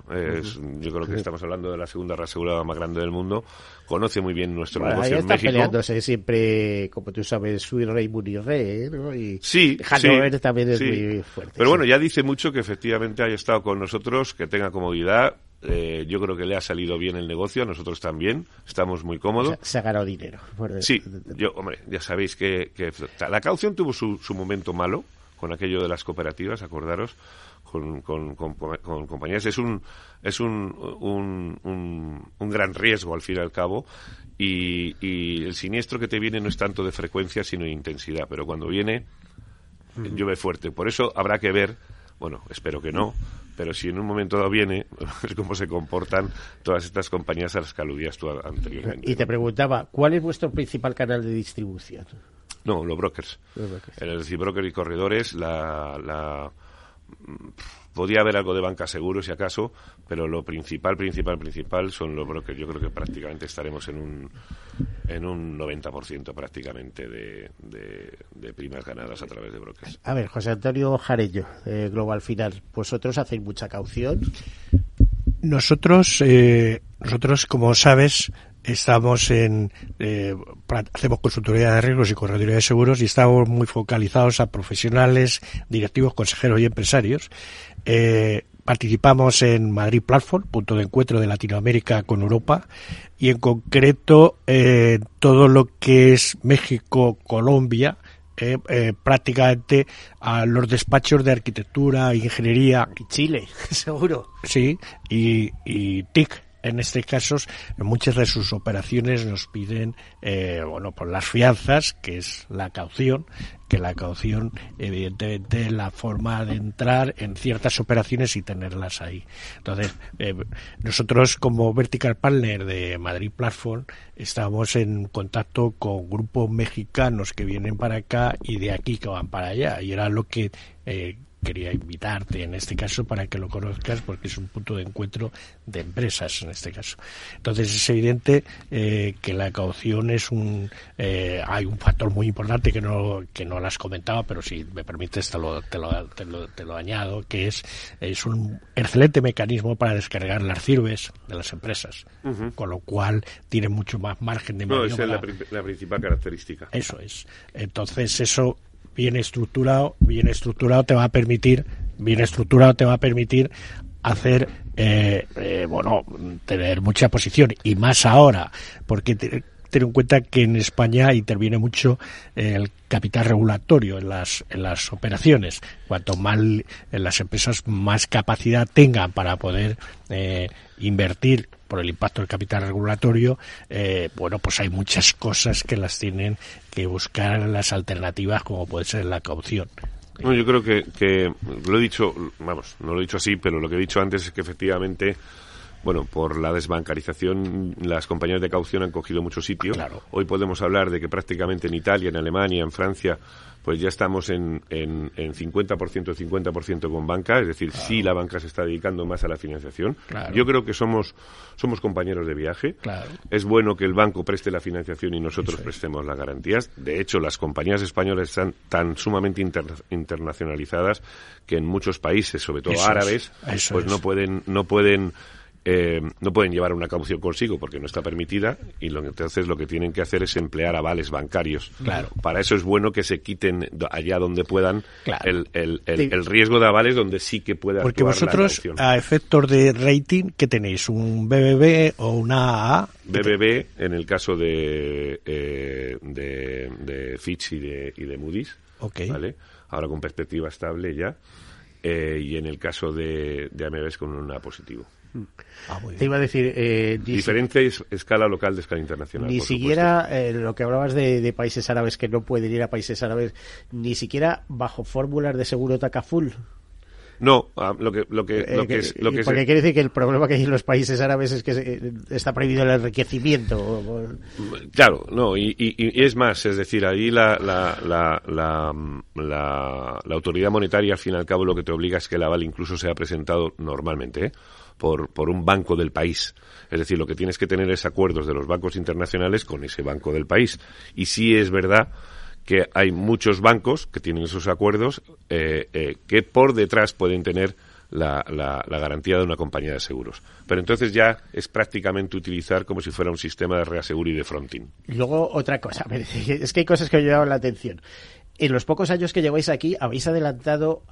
Yo creo que estamos hablando de la segunda reasegurada más grande del mundo. Conoce muy bien nuestro negocio en México. peleándose siempre, como tú sabes, Sui Rey Munirre, ¿no? Y sí, Hannover también es muy fuerte. Pero bueno, ya dice mucho que efectivamente haya estado con nosotros, que tenga comodidad eh, yo creo que le ha salido bien el negocio, a nosotros también, estamos muy cómodos. Se, ha ganado dinero. Sí, yo, hombre, ya sabéis que, la caución tuvo su, momento malo con aquello de las cooperativas, acordaros, con, compañías. Es un, es un, un, gran riesgo al fin y al cabo y, y el siniestro que te viene no es tanto de frecuencia sino de intensidad, pero cuando viene llueve fuerte. Por eso habrá que ver, bueno, espero que no, pero si en un momento dado viene, es cómo se comportan todas estas compañías a las que aludías tú anteriormente. Y te preguntaba, ¿cuál es vuestro principal canal de distribución? No, los brokers. Los brokers. Es decir, brokers y corredores, la, la podía haber algo de banca seguro si acaso, pero lo principal, principal, principal son los brokers. Yo creo que prácticamente estaremos en un en un 90% prácticamente de, de, primas ganadas a través de brokers. A ver, José Antonio Jarello, Global Final, ¿vosotros hacéis mucha caución? Nosotros, eh, nosotros como sabes, estamos en eh, hacemos consultoría de riesgos y correduría de seguros y estamos muy focalizados a profesionales, directivos, consejeros y empresarios. Eh, participamos en Madrid Platform, punto de encuentro de Latinoamérica con Europa, y en concreto eh, todo lo que es México, Colombia, eh, eh, prácticamente a los despachos de arquitectura, ingeniería. Y Chile, seguro. Sí, y, y TIC, en este caso, muchas de sus operaciones nos piden, eh, bueno, por las fianzas, que es la caución, que la caución, evidentemente, la forma de entrar en ciertas operaciones y tenerlas ahí. Entonces, eh, nosotros como Vertical Partner de Madrid Platform estamos en contacto con grupos mexicanos que vienen para acá y de aquí que van para allá. Y era lo que eh, quería invitarte en este caso para que lo conozcas porque es un punto de encuentro de empresas en este caso. Entonces es evidente eh, que la caución es un eh, hay un factor muy importante que no que no lo has comentado pero si me permites te lo, te lo, te lo, añado que es es un excelente mecanismo para descargar las cirbes de las empresas con lo cual tiene mucho más margen de maniobra. No, esa es la principal característica. Eso es. Entonces eso bien estructurado, bien estructurado te va a permitir, bien estructurado te va a permitir hacer, eh, eh, bueno, tener mucha posición y más ahora, porque ten en cuenta que en España interviene mucho el capital regulatorio en las, en las operaciones. Cuanto más las empresas más capacidad tengan para poder eh, invertir por el impacto del capital regulatorio, eh, bueno, pues hay muchas cosas que las tienen que buscar las alternativas, como puede ser la caución. No, yo creo que, que lo he dicho, vamos, no lo he dicho así, pero lo que he dicho antes es que efectivamente bueno, por la desbancarización, las compañías de caución han cogido mucho sitio. Hoy podemos hablar de que prácticamente en Italia, en Alemania, en Francia, pues ya estamos en, en, en 50%, 50% con banca, es decir, sí la banca se está dedicando más a la financiación. Yo creo que somos, somos compañeros de viaje. Es bueno que el banco preste la financiación y nosotros prestemos las garantías. De hecho, las compañías españolas están tan sumamente internacionalizadas que en muchos países, sobre todo árabes, pues no pueden, no pueden eh, no pueden llevar una caución consigo porque no está permitida y lo, entonces lo que tienen que hacer es emplear avales bancarios. Claro. Para eso es bueno que se quiten allá donde puedan el, el, riesgo de avales donde sí que pueda Porque vosotros, a efectos de rating, ¿qué tenéis? ¿Un BBB o una AA? BBB en el caso de, eh, de, de, Fitch y de, y de Moody's. ¿vale? Ahora con perspectiva estable ya. Eh, y en el caso de, de AMBs con una positivo. Ah, Te iba a decir... Eh, Diferente escala local de escala internacional. Ni siquiera eh, lo que hablabas de, países árabes que no pueden ir a países árabes, ni siquiera bajo fórmulas de seguro TACAFUL. No, ah, lo que lo que lo que, lo que porque quiere decir que el problema que hay en los países árabes es que está prohibido el enriquecimiento. Claro, no y, y, es más, es decir, ahí la la, la, la, la, autoridad monetaria al fin y al cabo lo que te obliga es que el aval incluso sea presentado normalmente. ¿eh? Por, por un banco del país. Es decir, lo que tienes que tener es acuerdos de los bancos internacionales con ese banco del país. Y sí es verdad que hay muchos bancos que tienen esos acuerdos eh, eh, que por detrás pueden tener la, la, garantía de una compañía de seguros. Pero entonces ya es prácticamente utilizar como si fuera un sistema de reaseguro y de fronting. Luego otra cosa, es que hay cosas que me llaman la atención en los pocos años que lleváis aquí, habéis adelantado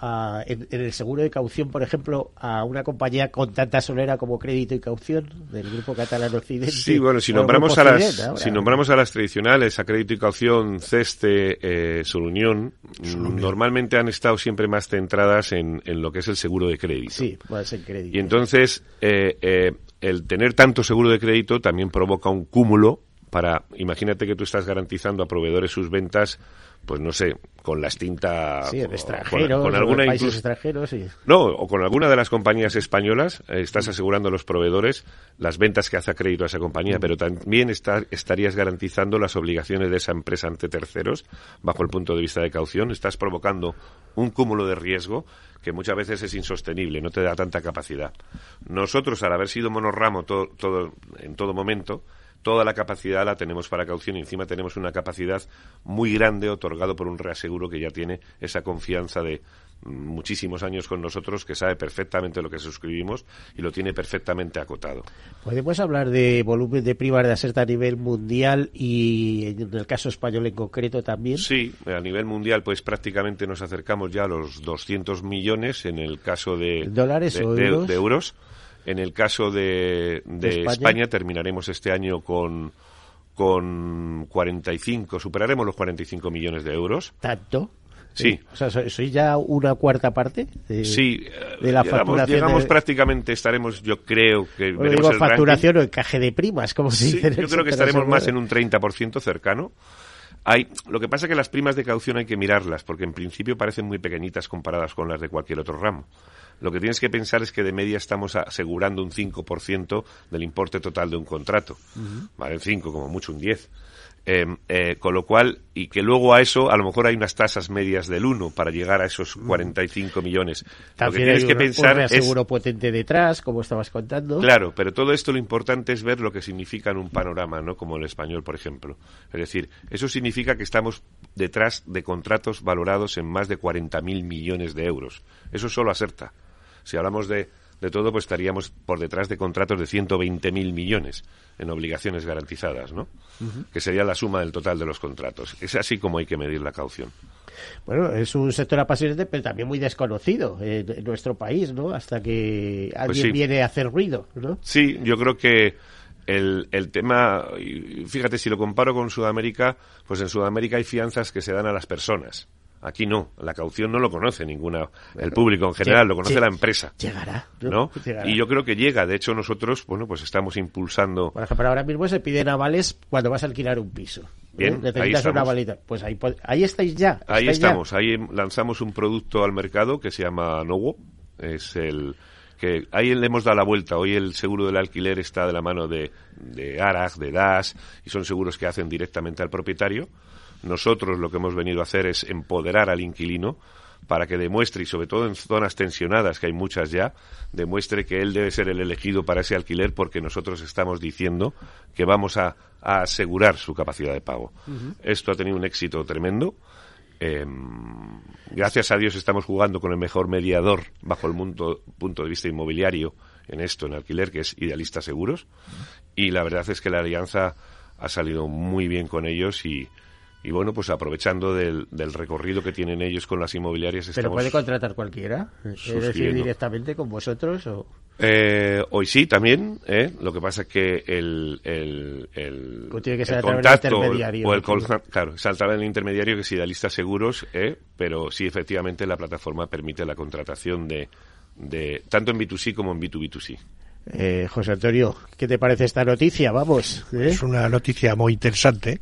en, el seguro de caución, por ejemplo, a una compañía con tanta solera como Crédito y Caución del Grupo Catalán Occidente. Sí, bueno, si nombramos, a las, si nombramos a las tradicionales, a Crédito y Caución, Ceste, eh, Solunión, normalmente han estado siempre más centradas en, lo que es el seguro de crédito. Sí, puede ser crédito. Y entonces, eh, eh, el tener tanto seguro de crédito también provoca un cúmulo para, imagínate que tú estás garantizando a proveedores sus ventas pues no sé, con la extinta... Sí, extranjeros, con, alguna países extranjeros, sí. No, o con alguna de las compañías españolas, eh, estás asegurando a los proveedores las ventas que hace a crédito a esa compañía, pero también estarías garantizando las obligaciones de esa empresa ante terceros, bajo el punto de vista de caución. Estás provocando un cúmulo de riesgo que muchas veces es insostenible, no te da tanta capacidad. Nosotros, al haber sido monorramo todo, en todo momento, toda la capacidad la tenemos para caución y encima tenemos una capacidad muy grande otorgado por un reaseguro que ya tiene esa confianza de muchísimos años con nosotros que sabe perfectamente lo que suscribimos y lo tiene perfectamente acotado. ¿Podemos hablar de volumen de primas de aserta a nivel mundial y en el caso español en concreto también? Sí, a nivel mundial pues prácticamente nos acercamos ya a los 200 millones en el caso de, ¿Dólares o euros? de euros en el caso de, España? terminaremos este año con con 45, superaremos los 45 millones de euros. ¿Tanto? Sí. O sea, ¿soy ya una cuarta parte de, sí, de la facturación? Llegamos prácticamente, estaremos, yo creo que... digo facturación o encaje de primas, como se dice. yo creo que estaremos más en un 30% cercano. Hay, lo que pasa es que las primas de caución hay que mirarlas, porque en principio parecen muy pequeñitas comparadas con las de cualquier otro ramo. Lo que tienes que pensar es que de media estamos asegurando un 5% del importe total de un contrato. Vale, un 5, como mucho un 10. Em, eh, con lo cual, y que luego a eso, a lo mejor hay unas tasas medias del 1 para llegar a esos 45 millones. También lo que tienes que pensar un es. potente detrás, como estabas contando. Claro, pero todo esto lo importante es ver lo que significa en un panorama, ¿no? Como el español, por ejemplo. Es decir, eso significa que estamos detrás de contratos valorados en más de 40.000 millones de euros. Eso solo acerta. Si hablamos de, de todo, pues estaríamos por detrás de contratos de 120.000 millones en obligaciones garantizadas, ¿no? Que sería la suma del total de los contratos. Es así como hay que medir la caución. Bueno, es un sector apasionante, pero también muy desconocido en, nuestro país, ¿no? Hasta que pues alguien viene a hacer ruido, ¿no? Sí, yo creo que el, el tema, fíjate, si lo comparo con Sudamérica, pues en Sudamérica hay fianzas que se dan a las personas. Aquí no, la caución no lo conoce ninguna, el público en general, lo conoce la empresa. Llegará, ¿no? Y yo creo que llega. De hecho, nosotros, bueno, pues estamos impulsando. Por ejemplo, ahora mismo se piden avales cuando vas a alquilar un piso. Bien, Necesitas una avalita. Pues ahí, ahí estáis ya. Ahí estamos. Ahí lanzamos un producto al mercado que se llama Nowo. Es el que ahí le hemos dado la vuelta. Hoy el seguro del alquiler está de la mano de, de ARAG, de DAS, y son seguros que hacen directamente al propietario. Nosotros lo que hemos venido a hacer es empoderar al inquilino para que demuestre, y sobre todo en zonas tensionadas, que hay muchas ya, demuestre que él debe ser el elegido para ese alquiler porque nosotros estamos diciendo que vamos a, asegurar su capacidad de pago. Esto ha tenido un éxito tremendo. Em, gracias a Dios estamos jugando con el mejor mediador bajo el punto de vista inmobiliario en esto, en alquiler, que es Idealista Seguros. Y la verdad es que la alianza ha salido muy bien con ellos y, y bueno, pues aprovechando del, recorrido que tienen ellos con las inmobiliarias. ¿Pero puede contratar cualquiera? ¿Es decir, directamente con vosotros? O... Eh, hoy sí, también. ¿eh? Lo que pasa es que el, el, el, pues tiene que ser contacto intermediario, o el, claro, salta del intermediario que es Idealista Seguros, ¿eh? pero sí, efectivamente, la plataforma permite la contratación de, de tanto en B2C como en B2B2C. Eh, José Antonio, ¿qué te parece esta noticia? Vamos. ¿eh? Es una noticia muy interesante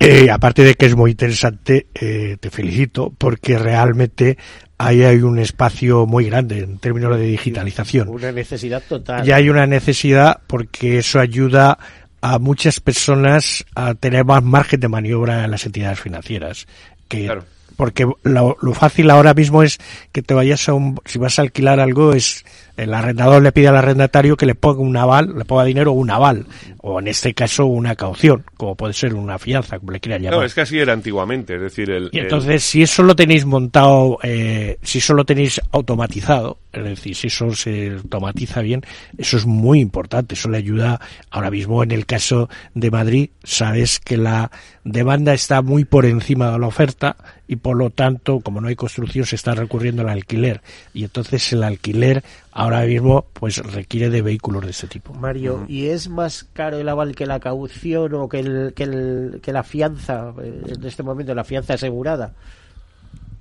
eh, aparte de que es muy interesante, eh, te felicito porque realmente ahí hay un espacio muy grande en términos de digitalización. Una necesidad total. Y hay una necesidad porque eso ayuda a muchas personas a tener más margen de maniobra en las entidades financieras. Que, Porque lo, lo, fácil ahora mismo es que te vayas a un, si vas a alquilar algo es el arrendador le pide al arrendatario que le ponga un aval, le ponga dinero un aval, o en este caso una caución, como puede ser una fianza, como le quiera llamar. No, es que así era antiguamente, es decir, el... Y entonces, si eso lo tenéis montado, eh, si eso lo tenéis automatizado, es decir, si eso se automatiza bien, eso es muy importante, eso le ayuda, ahora mismo en el caso de Madrid, sabes que la demanda está muy por encima de la oferta y por lo tanto, como no hay construcción, se está recurriendo al alquiler. Y entonces el alquiler ahora mismo pues requiere de vehículos de ese tipo. Mario, ¿y es más caro el aval que la caución o que, el, que, el, que la fianza, eh, en este momento, la fianza asegurada?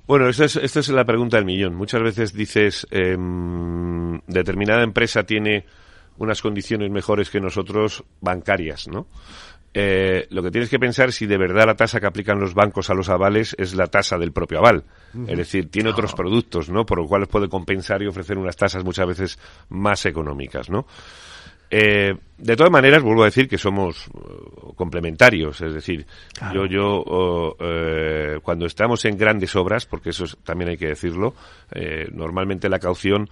Bueno, esta es, esta es la pregunta del millón. Muchas veces dices, eh, determinada empresa tiene unas condiciones mejores que nosotros bancarias, ¿no? Eh, lo que tienes que pensar si de verdad la tasa que aplican los bancos a los avales es la tasa del propio aval. Es decir, tiene otros productos, ¿no? Por los cuales puede compensar y ofrecer unas tasas muchas veces más económicas, ¿no? Eh, de todas maneras, vuelvo a decir que somos uh, complementarios, es decir, yo, yo uh, eh, cuando estamos en grandes obras, porque eso es- también hay que decirlo, eh, normalmente la caución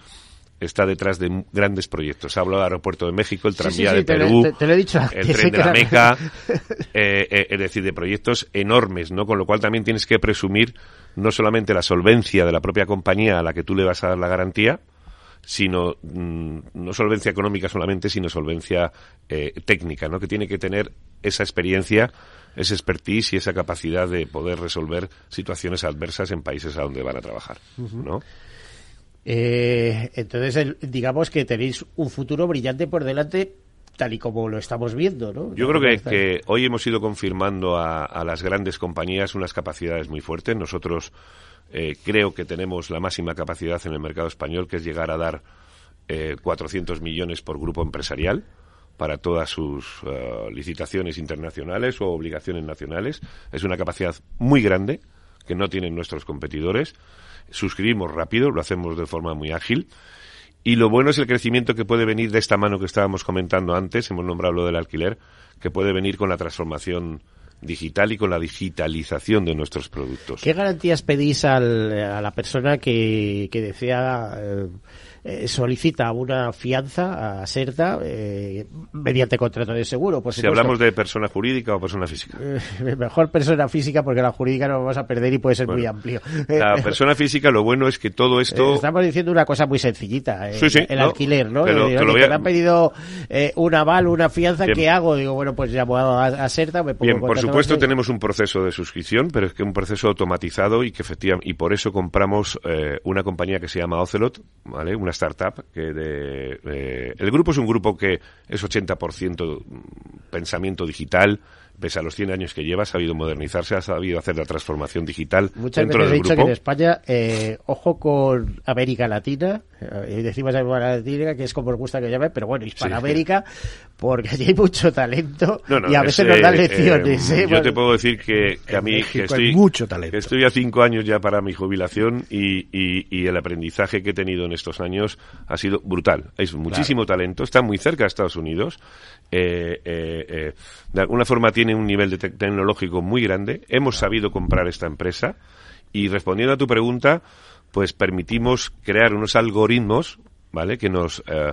está detrás de grandes proyectos. Hablo del aeropuerto de México, el tranvía sí, sí, de Perú, te- te lo he dicho el tren de la Meca, eh, eh, es decir, de proyectos enormes, ¿no? Con lo cual también tienes que presumir no solamente la solvencia de la propia compañía a la que tú le vas a dar la garantía, sino mm, no solvencia económica solamente, sino solvencia eh, técnica, ¿no? Que tiene que tener esa experiencia, esa expertise y esa capacidad de poder resolver situaciones adversas en países a donde van a trabajar. ¿no? Eh, entonces, el- digamos que tenéis un futuro brillante por delante, tal y como lo estamos viendo, ¿no? Yo creo que, que hoy hemos ido confirmando a, a las grandes compañías unas capacidades muy fuertes. Nosotros eh, creo que tenemos la máxima capacidad en el mercado español, que es llegar a dar eh, 400 millones por grupo empresarial para todas sus eh, licitaciones internacionales o obligaciones nacionales. Es una capacidad muy grande que no tienen nuestros competidores. Suscribimos rápido, lo hacemos de forma muy ágil. Y lo bueno es el crecimiento que puede venir de esta mano que estábamos comentando antes, hemos nombrado lo del alquiler, que puede venir con la transformación digital y con la digitalización de nuestros productos. ¿Qué garantías pedís al- a la persona que, que desea, eh, eh, solicita una fianza a Serta eh, mediante contrato de seguro? Por Si supuesto. hablamos de persona jurídica o persona física. Eh, mejor persona física porque la jurídica no vamos a perder y puede ser muy amplio. La persona física, lo bueno es que todo esto... Estamos diciendo una cosa muy sencillita, Sí, sí, el no, alquiler, ¿no? que a- me han pedido un aval, una fianza, Bien. ¿qué hago? Digo, bueno, pues llamo a, a Serta, me pongo Bien, en por supuesto tenemos un proceso de suscripción, pero es que un proceso automatizado y que efectivamente y por eso compramos eh, una compañía que se llama Ocelot, ¿vale? Una startup que de, eh, el grupo es un grupo que es 80% pensamiento digital, pese a los 100 años que lleva, ha sabido modernizarse, ha sabido hacer la transformación digital Muchas dentro veces he del dicho grupo. que en España, eh, ojo con América Latina, eh, decimos América Latina, que es como nos gusta que llame, pero bueno, Hispanoamérica, porque allí hay mucho talento No, no, y a es, veces nos dan eh, lecciones. eh, ¿eh? yo Bueno, te puedo decir que, que a mí México que hay estoy, mucho talento. estoy a cinco años ya para mi jubilación y, y- y el aprendizaje que he tenido en estos años ha sido brutal. Hay muchísimo talento, está muy cerca de Estados Unidos. eh, de alguna forma tiene un nivel de tec- tecnológico muy grande. Hemos sabido comprar esta empresa y respondiendo a tu pregunta, pues permitimos crear unos algoritmos, ¿vale? Que nos eh,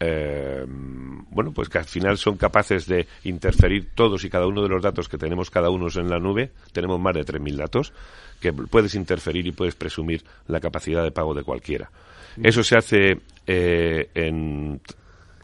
eh, bueno, pues que al final son capaces de interferir todos y cada uno de los datos que tenemos cada uno en la nube. Tenemos más de 3.000 datos que puedes interferir y puedes presumir la capacidad de pago de cualquiera. Eso se hace eh, en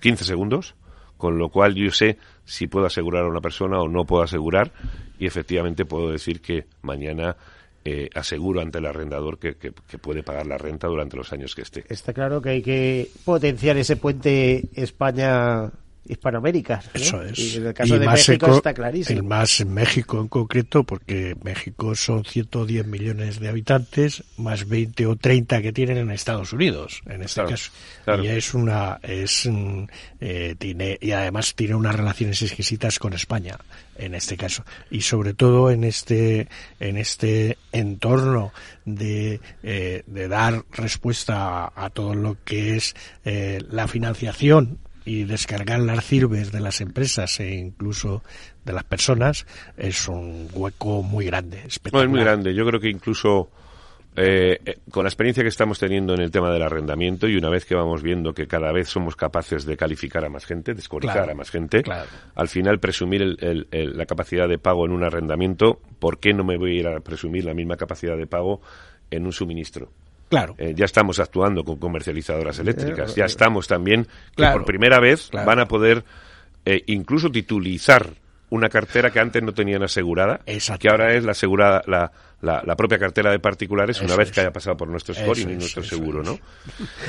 15 segundos, con lo cual yo sé si puedo asegurar a una persona o no puedo asegurar y efectivamente puedo decir que mañana eh, aseguro ante el arrendador que, que- que puede pagar la renta durante los años que esté. Está claro que hay que potenciar ese puente España Hispanoamérica. ¿no? Eso es. Y en el caso Y de México eco- está clarísimo. el más en México en concreto, porque México son 110 millones de habitantes, más 20 o 30 que tienen en Estados Unidos, en este Claro, caso. claro. Y es una, es, mm, eh, tiene, y además tiene unas relaciones exquisitas con España, en este caso. Y sobre todo en este, en este entorno de, eh, de dar respuesta a, a todo lo que es eh, la financiación y descargar las sirves de las empresas e incluso de las personas es un hueco muy grande, No, es muy grande. Yo creo que incluso eh, eh, con la experiencia que estamos teniendo en el tema del arrendamiento y una vez que vamos viendo que cada vez somos capaces de calificar a más gente, de Claro, a más gente, claro. al final presumir el- el- el- la capacidad de pago en un arrendamiento, ¿por qué no me voy a ir a presumir la misma capacidad de pago en un suministro? Claro. Eh, ya estamos actuando con comercializadoras eléctricas, Eh, ya estamos también que claro, por primera vez claro. van a poder eh, incluso titulizar una cartera que antes no tenían asegurada, que ahora es la asegurada, la, la, la, propia cartera de particulares una vez es. que haya pasado por nuestro scoring Eso y es, nuestro seguro, es. ¿no?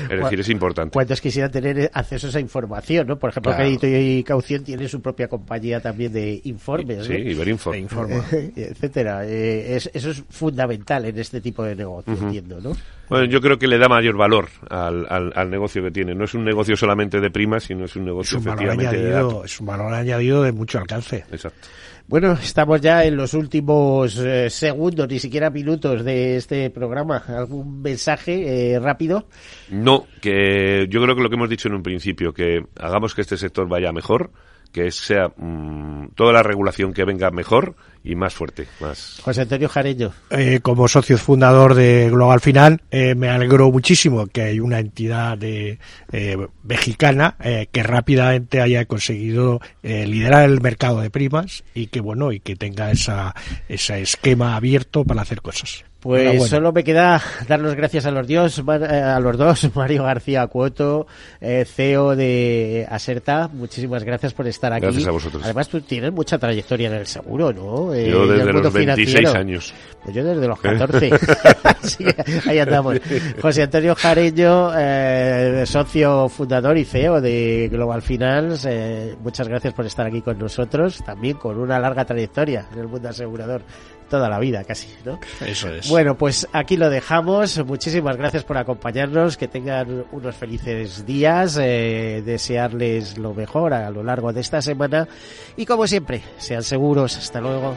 Es decir, es importante. ¿Cuántos quisieran tener acceso a esa información, no? Por ejemplo, Claro. Crédito y Caución tiene su propia compañía también de informes, Sí, ¿no? Iberinfor. etcétera. Eh, es- eso es fundamental en este tipo de negocio, entiendo, ¿no? Bueno, yo creo que le da mayor valor al, al, al negocio que tiene. No es un negocio solamente de primas, sino es un Es negocio un valor efectivamente de añadido, datos. es un valor añadido de mucho alcance. Exacto. Bueno, estamos ya en los últimos eh, segundos, ni siquiera minutos de este programa. ¿Algún mensaje eh, rápido? No, que yo creo que lo que hemos dicho en un principio, que hagamos que este sector vaya mejor, que sea mm, toda la regulación que venga mejor y más fuerte, más. José Antonio Jareño. Eh, como socio fundador de Global Final, eh, me alegro muchísimo que hay una entidad de, eh, mexicana eh, que rápidamente haya conseguido eh, liderar el mercado de primas y que bueno y que tenga esa ese esquema abierto para hacer cosas. Pues solo me queda dar las gracias a los dios, eh, a los dos, Mario García Cuoto, eh, CEO de Aserta. Muchísimas gracias por estar aquí. Gracias a vosotros. Además, tú tienes mucha trayectoria en el seguro, ¿no? Eh, Yo desde los 26 financiero. años. Pues yo desde los 14. Sí, ahí andamos. José Antonio Jareño, eh, socio fundador y CEO de Global Finance. eh, muchas gracias por estar aquí con nosotros, también con una larga trayectoria en el mundo asegurador. Toda la vida, casi, ¿no? Eso es. Bueno, pues aquí lo dejamos. Muchísimas gracias por acompañarnos. Que tengan unos felices días. eh, desearles lo mejor a lo largo de esta semana. Y como siempre, sean seguros. Hasta luego.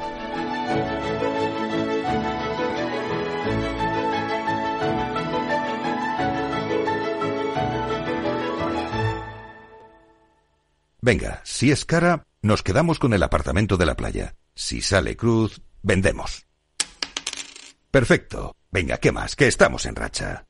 Venga, si es cara, nos quedamos con el apartamento de la playa. Si sale cruz, vendemos. Perfecto. Venga, ¿qué más? Que estamos en racha.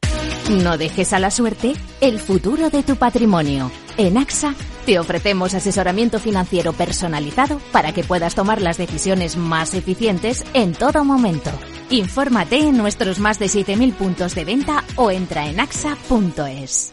No dejes a la suerte el futuro de tu patrimonio. En AXA te ofrecemos asesoramiento financiero personalizado para que puedas tomar las decisiones más eficientes en todo momento. Infórmate en nuestros más de 7.000 puntos de venta o entra en axa.es.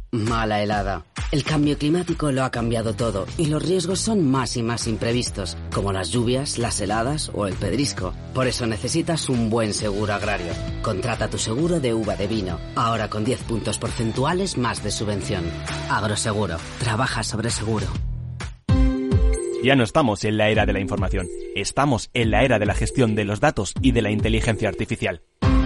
mala helada. El cambio climático lo ha cambiado todo y los riesgos son más y más imprevistos, como las lluvias, las heladas o el pedrisco. Por eso necesitas un buen seguro agrario. Contrata tu seguro de uva de vino, ahora con 10 puntos porcentuales más de subvención. Agroseguro, trabaja sobre seguro. Ya no estamos en la era de la información, estamos en la era de la gestión de los datos y de la inteligencia artificial.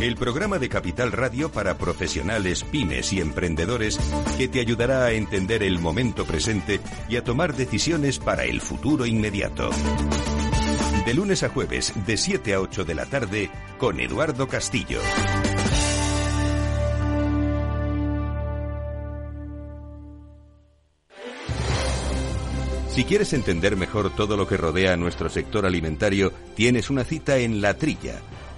El programa de Capital Radio para profesionales, pymes y emprendedores que te ayudará a entender el momento presente y a tomar decisiones para el futuro inmediato. De lunes a jueves, de 7 a 8 de la tarde, con Eduardo Castillo. Si quieres entender mejor todo lo que rodea a nuestro sector alimentario, tienes una cita en La Trilla.